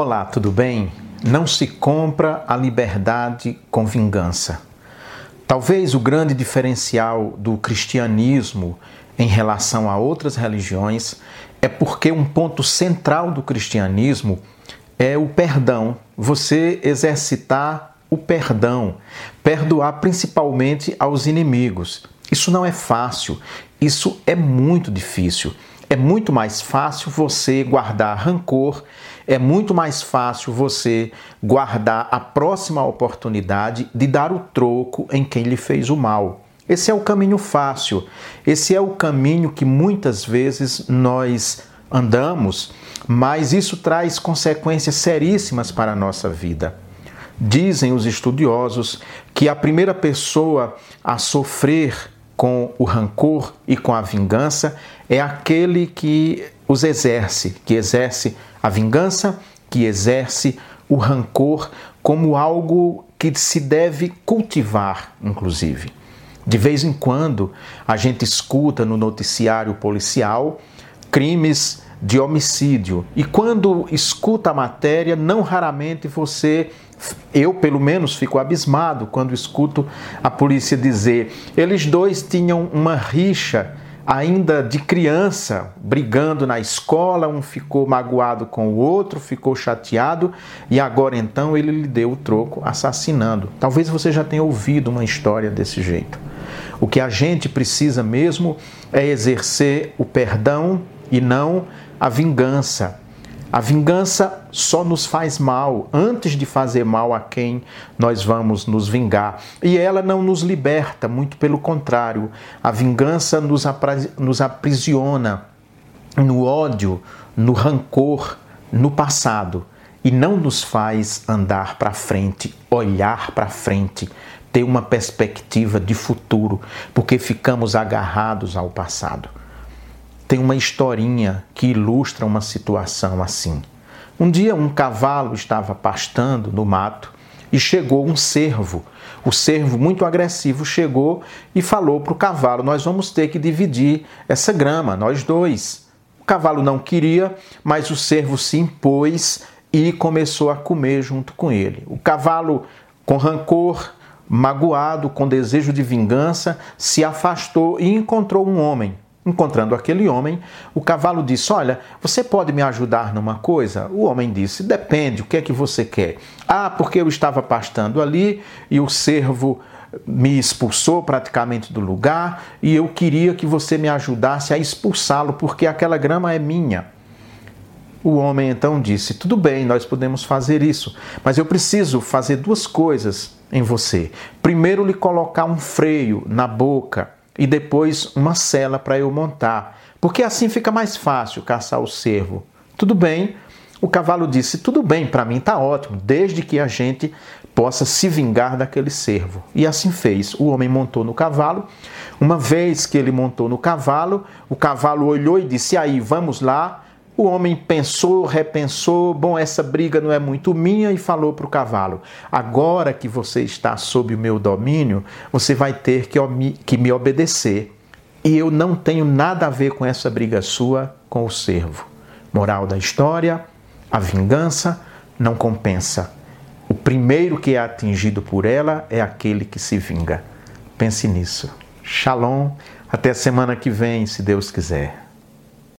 Olá, tudo bem? Não se compra a liberdade com vingança. Talvez o grande diferencial do cristianismo em relação a outras religiões é porque um ponto central do cristianismo é o perdão, você exercitar o perdão, perdoar principalmente aos inimigos. Isso não é fácil, isso é muito difícil. É muito mais fácil você guardar rancor, é muito mais fácil você guardar a próxima oportunidade de dar o troco em quem lhe fez o mal. Esse é o caminho fácil, esse é o caminho que muitas vezes nós andamos, mas isso traz consequências seríssimas para a nossa vida. Dizem os estudiosos que a primeira pessoa a sofrer com o rancor e com a vingança é aquele que os exerce, que exerce a vingança, que exerce o rancor como algo que se deve cultivar, inclusive. De vez em quando, a gente escuta no noticiário policial crimes de homicídio. E quando escuta a matéria, não raramente você eu, pelo menos, fico abismado quando escuto a polícia dizer: eles dois tinham uma rixa ainda de criança, brigando na escola, um ficou magoado com o outro, ficou chateado e agora então ele lhe deu o troco assassinando. Talvez você já tenha ouvido uma história desse jeito. O que a gente precisa mesmo é exercer o perdão e não a vingança. A vingança só nos faz mal antes de fazer mal a quem nós vamos nos vingar. E ela não nos liberta, muito pelo contrário. A vingança nos, nos aprisiona no ódio, no rancor, no passado e não nos faz andar para frente, olhar para frente, ter uma perspectiva de futuro, porque ficamos agarrados ao passado tem uma historinha que ilustra uma situação assim. Um dia um cavalo estava pastando no mato e chegou um cervo. O cervo, muito agressivo, chegou e falou para o cavalo: Nós vamos ter que dividir essa grama, nós dois. O cavalo não queria, mas o cervo se impôs e começou a comer junto com ele. O cavalo, com rancor, magoado, com desejo de vingança, se afastou e encontrou um homem Encontrando aquele homem, o cavalo disse: Olha, você pode me ajudar numa coisa? O homem disse: Depende, o que é que você quer? Ah, porque eu estava pastando ali e o cervo me expulsou praticamente do lugar e eu queria que você me ajudasse a expulsá-lo, porque aquela grama é minha. O homem então disse: Tudo bem, nós podemos fazer isso, mas eu preciso fazer duas coisas em você. Primeiro, lhe colocar um freio na boca e depois uma cela para eu montar, porque assim fica mais fácil caçar o cervo. Tudo bem? O cavalo disse: Tudo bem, para mim está ótimo, desde que a gente possa se vingar daquele cervo. E assim fez. O homem montou no cavalo. Uma vez que ele montou no cavalo, o cavalo olhou e disse: Aí, vamos lá. O homem pensou, repensou, bom, essa briga não é muito minha, e falou para o cavalo: agora que você está sob o meu domínio, você vai ter que, que me obedecer. E eu não tenho nada a ver com essa briga sua com o servo. Moral da história: a vingança não compensa. O primeiro que é atingido por ela é aquele que se vinga. Pense nisso. Shalom. Até semana que vem, se Deus quiser.